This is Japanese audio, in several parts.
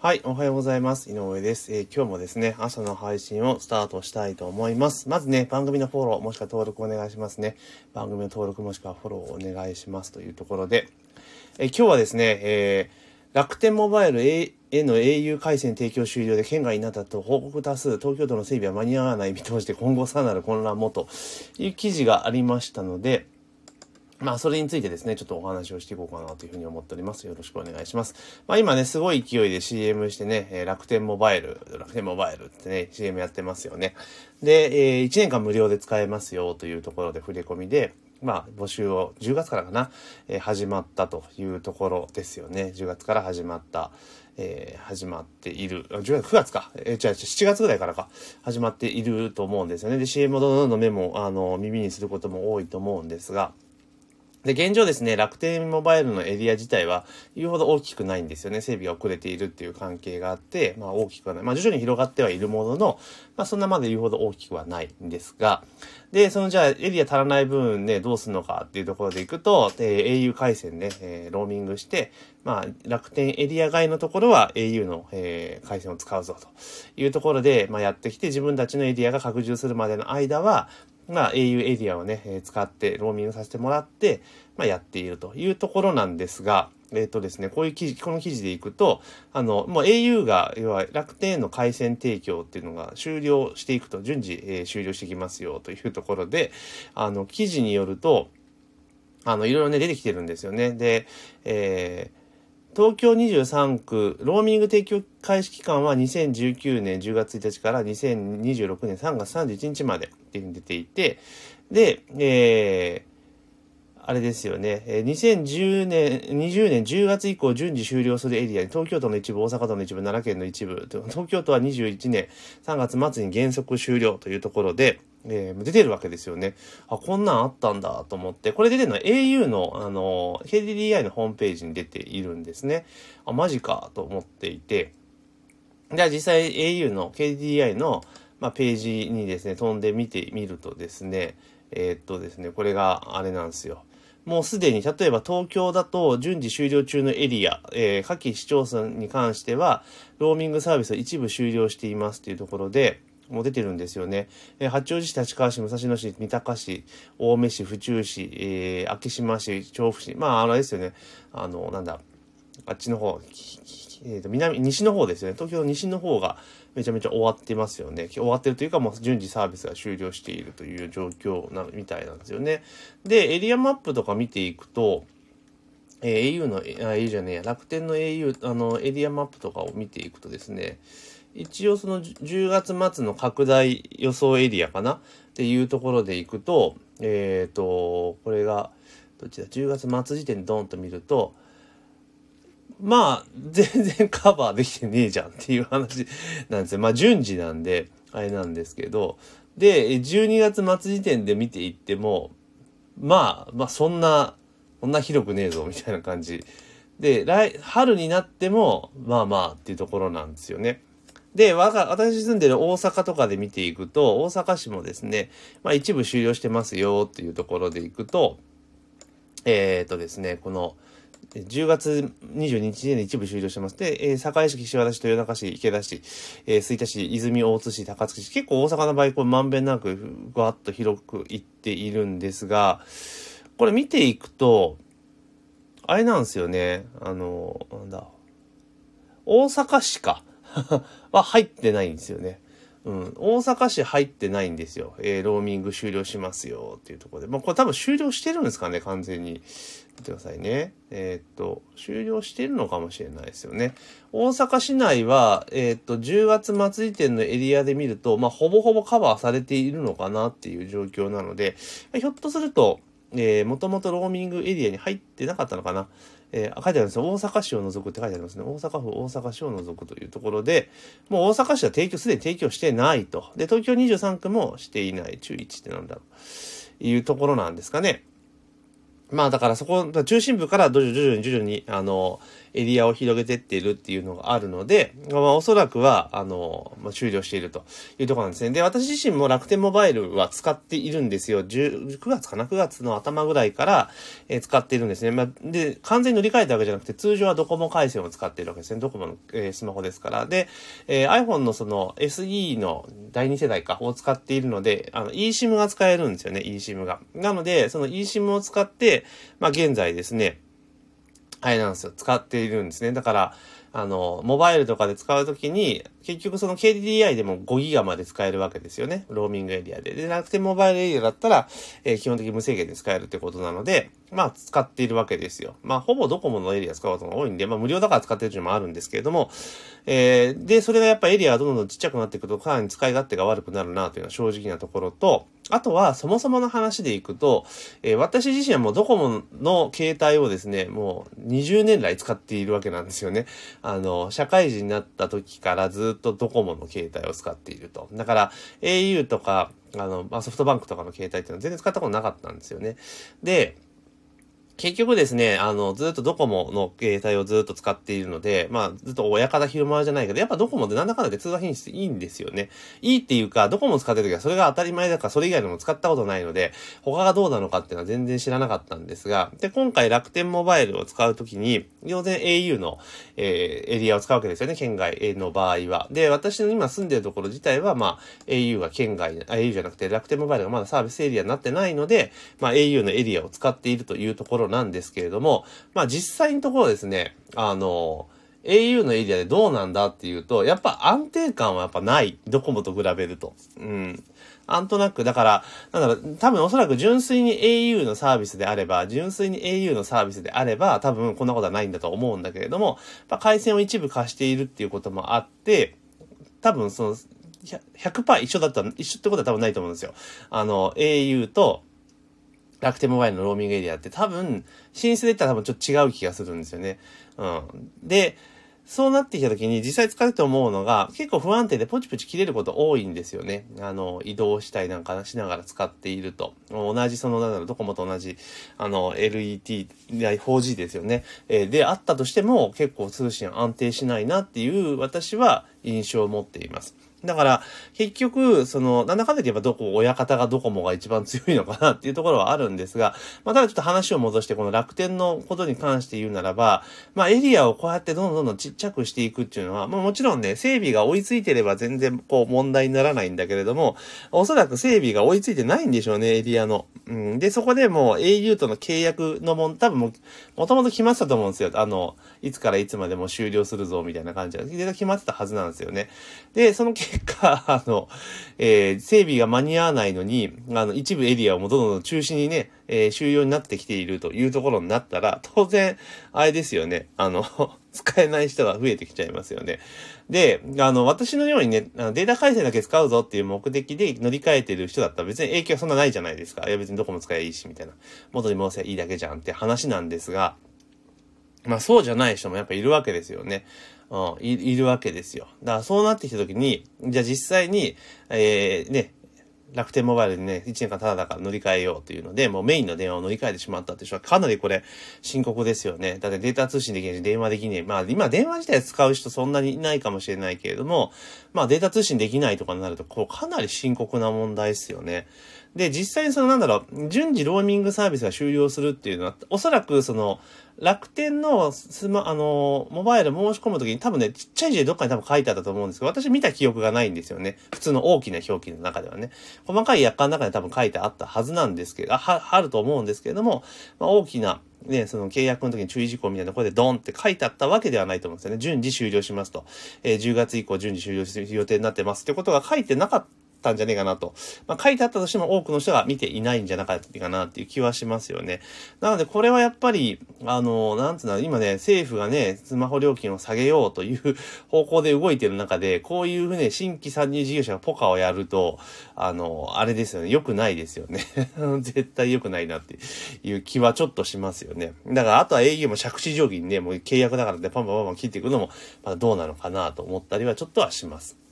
はい、おはようございます。井上です、えー今日もですね、朝の配信をスタートしたいと思います。まずね、番組のフォロー、もしくは登録お願いしますね。番組の登録もしくはフォローをお願いしますというところで、えー今日はですね、えー楽天モバイル A への au 回線提供終了で県外になったと報告多数、東京都の整備は間に合わない見通しで今後さらなる混乱もという記事がありましたので、まあ、それについてですね、ちょっとお話をしていこうかなというふうに思っております。よろしくお願いします。まあ、今ね、すごい勢いで CM してね、え楽天モバイル、楽天モバイルってね、CM やってますよね。で、え1年間無料で使えますよというところで触れ込みで、まあ、募集を10月からかな、えー始まったというところですよね。10月から始まった。えー始まっている。10月、9月か。えー、違う違う、7月ぐらいからか。始まっていると思うんですよね。で、CM をどんどんどんメモ、あの、耳にすることも多いと思うんですが、で、現状ですね、楽天モバイルのエリア自体は言うほど大きくないんですよね。整備が遅れているっていう関係があって、まあ大きくはない。まあ徐々に広がってはいるものの、まあそんなまで言うほど大きくはないんですが、で、そのじゃあエリア足らない分ね、どうするのかっていうところでいくと、えー au 回線ね、えーローミングして、まあ楽天エリア外のところは au の、えー回線を使うぞというところで、まあやってきて自分たちのエリアが拡充するまでの間は、まあ、au エリアをね、え使ってローミングさせてもらって、まあ、やっているというところなんですが、えっ、とですね、こういう記事、この記事でいくと、あの、もう au が、要は楽天への回線提供っていうのが終了していくと、順次、えー終了していきますよというところで、あの、記事によると、あの、いろいろね、出てきてるんですよね。で、えー東京23区、ローミング提供開始期間は2019年10月1日から2026年3月31日までっていうふうに出ていて、で、えーあれですよね、2010年、20年10月以降順次終了するエリアに東京都の一部、大阪都の一部、奈良県の一部、東京都は21年3月末に原則終了というところで、えー出てるわけですよね。あ、こんなんあったんだと思って、これ出てるのは au の、あの、KDDI のホームページに出ているんですね。あ、マジかと思っていて、じゃあ実際 au の KDDI の、まあ、ページにですね、飛んで見てみるとですね、えーっとですね、これがあれなんですよ。もうすでに、例えば東京だと順次終了中のエリア、えー、下記市町村に関しては、ローミングサービスを一部終了していますっていうところで、も出てるんですよね。えー八王子市、立川市、武蔵野市、三鷹市、青梅市、府中市、えー、昭島市、調布市。まあ、あれですよね。あの、なんだ、あっちの方、えーと南、西の方ですよね。東京の西の方がめちゃめちゃ終わってますよね。終わってるというか、もう順次サービスが終了しているという状況なみたいなんですよね。で、エリアマップとか見ていくと、えー au の、あ、au じゃねえや、楽天の au、あの、エリアマップとかを見ていくとですね、一応その10月末の拡大予想エリアかな？っていうところでいくと、えっ、と、これが、どっちだ、10月末時点でドンと見ると、まあ、全然カバーできてねえじゃんっていう話なんですよ。まあ、順次なんで、あれなんですけど、で、12月末時点で見ていっても、まあ、まあ、そんな、そんな広くねえぞ、みたいな感じ。で、来、春になっても、まあまあっていうところなんですよね。で、わが、私住んでる大阪とかで見ていくと、大阪市もですね、まあ一部終了してますよっていうところでいくと、えっ、とですね、この、10月22日で一部終了してます。で、えー堺市、岸和田市、豊中市、池田市、えー吹田市、泉大津市、高槻市、結構大阪の場合、これまんべんなく、ぐわっと広くいっているんですが、これ見ていくと、あれなんですよね。あの、なんだ。大阪市か。は入ってないんですよね。うん。大阪市入ってないんですよ。えーローミング終了しますよっていうところで。まあ、これ多分終了してるんですかね、完全に。見てくださいね。えーっと、終了してるのかもしれないですよね。大阪市内は、えーっと、10月末時点のエリアで見ると、まあ、ほぼほぼカバーされているのかなっていう状況なので、ひょっとすると、えー、もともとローミングエリアに入ってなかったのかな。えー、書いてあるんですよ。大阪市を除くって書いてありますね。大阪府大阪市を除くというところで、もう大阪市は提供、すでに提供してないと。で、東京23区もしていない。中1ってなんだろう。いうところなんですかね。まあだからそこ、中心部から徐々に徐々に、あの、エリアを広げてっているっていうのがあるので、まあおそらくは、あの、まあ、終了しているというところなんですね。で、私自身も楽天モバイルは使っているんですよ。10 9月かな ?9 月の頭ぐらいから、えー、使っているんですね。まあ、で、完全に乗り換えたわけじゃなくて、通常はドコモ回線を使っているわけですね。ドコモの、えー、スマホですから。で、えー、iPhone のその SE の第2世代かを使っているので、あの eSIM が使えるんですよね。eSIM が。なので、その eSIM を使って、まあ現在ですね、あれなんですよ、使っているんですね。だから、あの、モバイルとかで使うときに、結局その KDDI でも5ギガまで使えるわけですよね。ローミングエリアで。で、楽天モバイルエリアだったら、えー、基本的に無制限で使えるってことなので、まあ、使っているわけですよ。まあ、ほぼドコモのエリア使うことが多いんで、まあ、無料だから使ってるっていうのもあるんですけれども、えー、で、それがやっぱエリアがどんどんちっちゃくなっていくと、かなり使い勝手が悪くなるなというのは正直なところと、あとは、そもそもの話でいくと、えー、私自身はもうドコモの携帯をですね、もう20年来使っているわけなんですよね。あの、社会人になった時からずっとドコモの携帯を使っていると。だから、au とか、あの、まあ、ソフトバンクとかの携帯っていうのは全然使ったことなかったんですよね。で、結局ですね、あの、ずっとドコモの携帯をずっと使っているので、まあ、ずっと親方広まるじゃないけど、やっぱドコモでなんだかんだで通話品質いいんですよね。いいっていうか、ドコモ使ってる時はそれが当たり前だから、それ以外でも使ったことないので、他がどうなのかっていうのは全然知らなかったんですが、で、今回楽天モバイルを使うときに、当然 au の、えー、エリアを使うわけですよね、県外の場合は。で、私の今住んでるところ自体は、まあ、au が県外、au じゃなくて楽天モバイルがまだサービスエリアになってないので、まあ、au のエリアを使っているというところなんですけれども、まあ実際のところですね、あの、au のエリアでどうなんだっていうと、やっぱ安定感はやっぱない。ドコモと比べると。うん。なんとなく、だから、なんだろう、多分おそらく純粋に au のサービスであれば、純粋に au のサービスであれば、多分こんなことはないんだと思うんだけれども、まあ、回線を一部貸しているっていうこともあって、多分その、100%一緒だった、一緒ってことは多分ないと思うんですよ。あの、au と、楽天モバイルのローミングエリアって多分、進出で言ったら多分ちょっと違う気がするんですよね。うん。で、そうなってきた時に実際使って思うのが結構不安定でポチポチ切れること多いんですよね。あの、移動したりなんかしながら使っていると。同じその、なんだろう、ドコモと同じ、あの、LET、4G ですよね。えー、で、あったとしても結構通信安定しないなっていう私は印象を持っています。だから、結局、その、なんだかんだ言えばどこ、親方がドコモが一番強いのかなっていうところはあるんですが、まあ、ただちょっと話を戻して、この楽天のことに関して言うならば、まあ、エリアをこうやってどんどんどんちっちゃくしていくっていうのは、まあ、もちろんね、整備が追いついてれば全然、こう、問題にならないんだけれども、おそらく整備が追いついてないんでしょうね、エリアの。うん。で、そこでもう au との契約のもん、多分も、もともと決まってたと思うんですよ。あの、いつからいつまでも終了するぞ、みたいな感じで、決まってたはずなんですよね。で、その結果、あの、えー、整備が間に合わないのに、あの、一部エリアをもどんどん中止にね、えー、終了になってきているというところになったら、当然、あれですよね、あの、使えない人が増えてきちゃいますよね。で、あの、私のようにね、データ回線だけ使うぞっていう目的で乗り換えてる人だったら別に影響そんなないじゃないですか。いや別にどこも使えばいいし、みたいな。元に戻せばいいだけじゃんって話なんですが、まあそうじゃない人もやっぱいるわけですよね。うん、いいるわけですよ。だからそうなってきたときに、じゃあ実際に、えー、ね、楽天モバイルにね、1年間ただだから乗り換えようというので、もうメインの電話を乗り換えてしまったって人はかなりこれ深刻ですよね。だってデータ通信できないし電話できねえ。まあ今電話自体使う人そんなにいないかもしれないけれども、まあデータ通信できないとかになると、こうかなり深刻な問題ですよね。で、実際にそのなんだろう、順次ローミングサービスが終了するっていうのは、おそらくその、楽天のスマ、あの、モバイル申し込むときに多分ね、ちっちゃい字でどっかに多分書いてあったと思うんですけど、私見た記憶がないんですよね。普通の大きな表記の中ではね。細かい約款の中で多分書いてあったはずなんですけど、あ、は、あると思うんですけれども、まあ、大きな、ね、その契約の時に注意事項みたいなところでドンって書いてあったわけではないと思うんですよね。順次終了しますと。えー、10月以降順次終了する予定になってますってことが書いてなかったたんじゃねえかなと。まあ、書いてあったとしても多くの人が見ていないんじゃなかったかなっていう気はしますよね。なのでこれはやっぱり、あの、なんつうの、今ね、政府がね、スマホ料金を下げようという方向で動いてる中で、こういうふうに新規参入事業者がポカをやると、あの、あれですよね、良くないですよね。絶対良くないなっていう気はちょっとしますよね。だから、あとは営業も借地定規にね、もう契約だからね、パンパンパンパン切っていくのも、まだどうなのかなと思ったりはちょっとはします。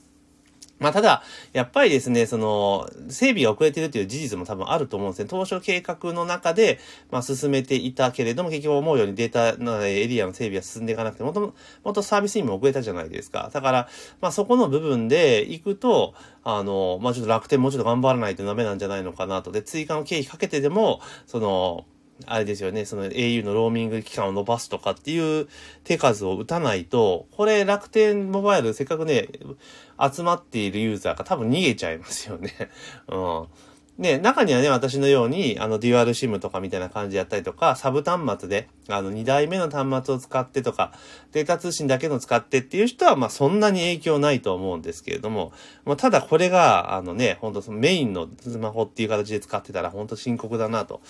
まあ、ただ、やっぱりですね、その、整備が遅れているという事実も多分あると思うんですね。当初計画の中で、まあ、進めていたけれども、結局思うようにデータのエリアの整備が進んでいかなくて、もともとサービスにも遅れたじゃないですか。だから、まあ、そこの部分で行くと、あの、まあ、ちょっと楽天もうちょっと頑張らないとダメなんじゃないのかなと。で、追加の経費かけてでも、その、あれですよね、その au のローミング期間を伸ばすとかっていう手数を打たないと、これ楽天モバイルせっかくね、集まっているユーザーが多分逃げちゃいますよね。うん。ね、中にはね、私のように、あの、デュアルシムとかみたいな感じでやったりとか、サブ端末で、あの、2台目の端末を使ってとか、データ通信だけの使ってっていう人は、まあ、そんなに影響ないと思うんですけれども、まあ、ただこれが、あのね、本当そのメインのスマホっていう形で使ってたら、本当深刻だな、と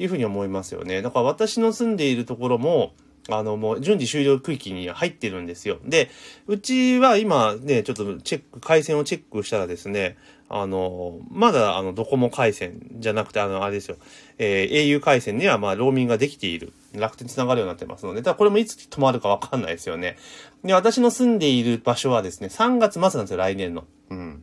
いうふうに思いますよね。だから私の住んでいるところも、あの、もう順次終了区域に入ってるんですよ。で、うちは今ね、ちょっとチェック、回線をチェックしたらですね、あの、まだあの、ドコモ回線じゃなくて、あの、あれですよ、えー、au 回線にはまあ、ローミングができている。楽天繋がるようになってますので、ただこれもいつ止まるかわかんないですよね。で、私の住んでいる場所はですね、3月末なんですよ、来年の。うん。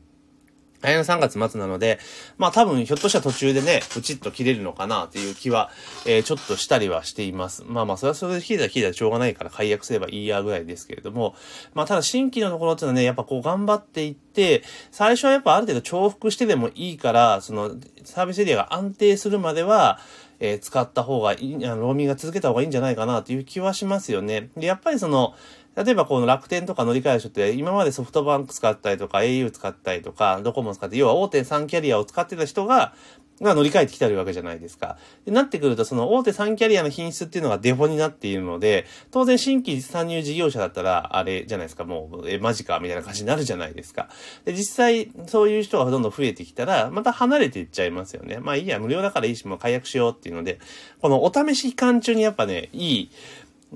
来年3月末なので、まあ多分ひょっとしたら途中でね、プチッと切れるのかなっていう気は、えー、ちょっとしたりはしています。まあまあそれはそれで切れたら切れたらしょうがないから解約すればいいやぐらいですけれども、まあただ新規のところっていうのはね、やっぱこう頑張っていって、最初はやっぱある程度重複してでもいいから、そのサービスエリアが安定するまでは、えー、使った方がいい、あの、ローミングが続けた方がいいんじゃないかなという気はしますよね。で、やっぱりその、例えばこの楽天とか乗り換える人って今までソフトバンク使ったりとか au 使ったりとかドコモ使って要は大手3キャリアを使ってた人がが乗り換えてきてるわけじゃないですか。でなってくると、その大手3キャリアの品質っていうのがデフォになっているので、当然新規参入事業者だったら、あれじゃないですか、もう、え、マジか、みたいな感じになるじゃないですか。で、実際、そういう人がどんどん増えてきたら、また離れていっちゃいますよね。まあいいや、無料だからいいし、もう解約しようっていうので、このお試し期間中にやっぱね、いい、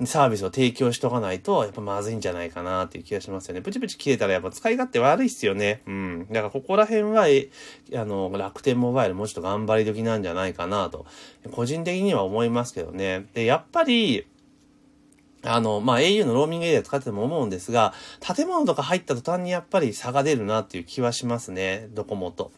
サービスを提供しとかないと、やっぱまずいんじゃないかなっていう気がしますよね。プチプチ切れたらやっぱ使い勝手悪いっすよね。うん。だからここら辺は、え、あの、楽天モバイルもうちょっと頑張り時なんじゃないかなと、個人的には思いますけどね。で、やっぱり、あの、まあ、au のローミングエリア使ってても思うんですが、建物とか入った途端にやっぱり差が出るなっていう気はしますね。ドコモと。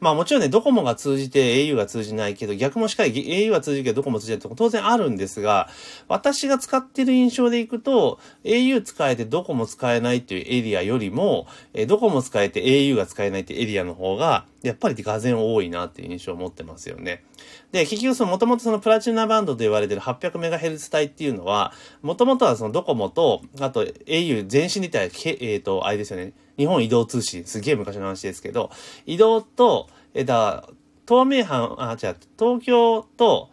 まあもちろんね、ドコモが通じて au が通じないけど、逆もしっかり au が通じるけどドコモ通じないとこ当然あるんですが、私が使ってる印象でいくと、au 使えてドコモ使えないっていうエリアよりも、えドコモ使えて au が使えないっていうエリアの方が、やっぱり画然多いなっていう印象を持ってますよね。で、結局その、もともとそのプラチナバンドと言われてる 800MHz 帯っていうのは、もともとはそのドコモと、あと au 全身で言ったら、えっ、ー、と、あれですよね、日本移動通信、すげえ昔の話ですけど、移動と、えだ、東名阪、あ、違う、東京と、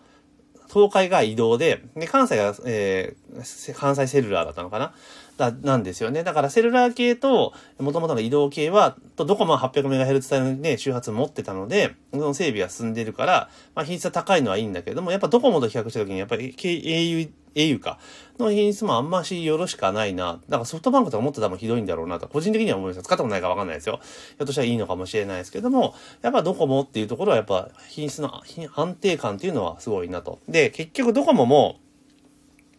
東海が移動で、で、関西が、えー、関西セルラーだったのかな。だ、なんですよね。だからセルラー系と、元々の移動系は、とどこも 800MHz 帯のね、周波数持ってたので、その整備は進んでるから、まあ品質は高いのはいいんだけども、やっぱドコモと比較した時に、やっぱり au、au か、の品質もあんましよろしくはないな。だからソフトバンクとか持ってたらひどいんだろうなと、個人的には思います。使ったことないかわかんないですよ。ひょっとしたらいいのかもしれないですけども、やっぱドコモっていうところはやっぱ品質の安定感っていうのはすごいなと。で、結局ドコモも、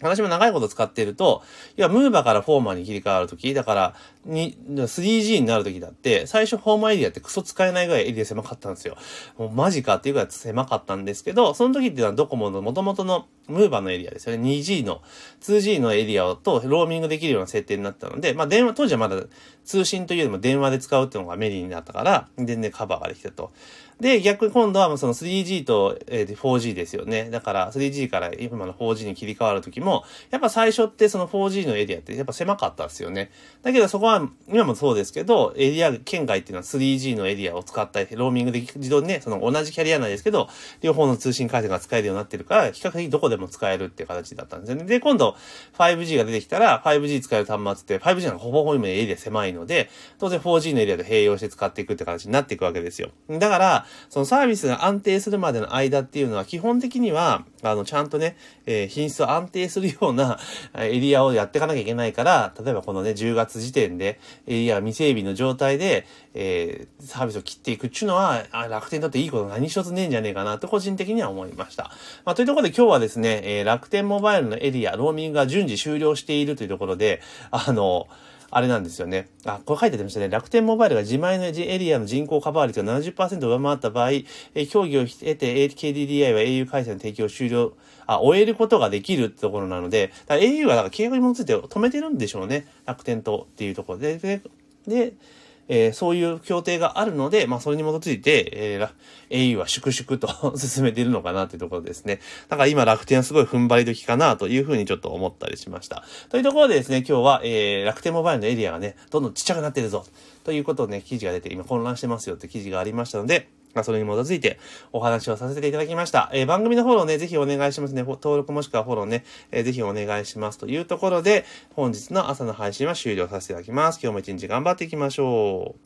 私も長いこと使っていると、いや、ムーバからフォーマーに切り替わるとき、だから、に、3G になるときだって、最初フォーマーエリアってクソ使えないぐらいエリア狭かったんですよ。もうマジかっていうぐらい狭かったんですけど、その時っていうのはドコモの元々のムーバーのエリアですよね。2G の、2G のエリアとローミングできるような設定になったので、まあ電話、当時はまだ通信というよりも電話で使うっていうのがメリーになったから、全然カバーができたと。で、逆に今度はその 3G と、4G ですよね。だから 3G から今の 4G に切り替わるときも、やっぱ最初ってその 4G のエリアってやっぱ狭かったですよね。だけどそこは、今もそうですけど、エリア、県外っていうのは 3G のエリアを使ったり、ローミングで自動にね、その同じキャリア内ですけど、両方の通信回線が使えるようになってるから、比較的どこでも使えるっていう形だったんですよね。で、今度 5G が出てきたら、5G 使える端末って、5G のほぼほぼ今エリア狭いので、当然 4G のエリアで併用して使っていくって形になっていくわけですよ。だから、そのサービスが安定するまでの間っていうのは、基本的には、あの、ちゃんとね、えー、品質を安定するようなエリアをやっていかなきゃいけないから、例えばこのね、10月時点で、エリア未整備の状態で、えー、サービスを切っていくっていうのは、楽天にとっていいこと何一つねえんじゃねえかなと個人的には思いました。まあ、というところで今日はですね、えー、楽天モバイルのエリア、ローミングが順次終了しているというところで、あの、あれなんですよね。あ、これ書いてありましたね。楽天モバイルが自前のエリアの人口カバー率が70%上回った場合、え協議を経て KDDI は au 回線の提供終了、あ、終えることができるってところなので、au はだから契約に基づいて止めてるんでしょうね。楽天とっていうところで。で、でえー、そういう協定があるので、まあ、それに基づいて、えー、au は粛々と 進めているのかなというところですね。だから今楽天はすごい踏ん張り時かなというふうにちょっと思ったりしました。というところでですね、今日は、えー、楽天モバイルのエリアがね、どんどんちっちゃくなってるぞ。ということをね、記事が出て、今混乱してますよって記事がありましたので、それに基づいてお話をさせていただきました。えー、番組のフォローね、ぜひお願いしますね。登録もしくはフォローね、えー、ぜひお願いしますというところで、本日の朝の配信は終了させていただきます。今日も一日頑張っていきましょう。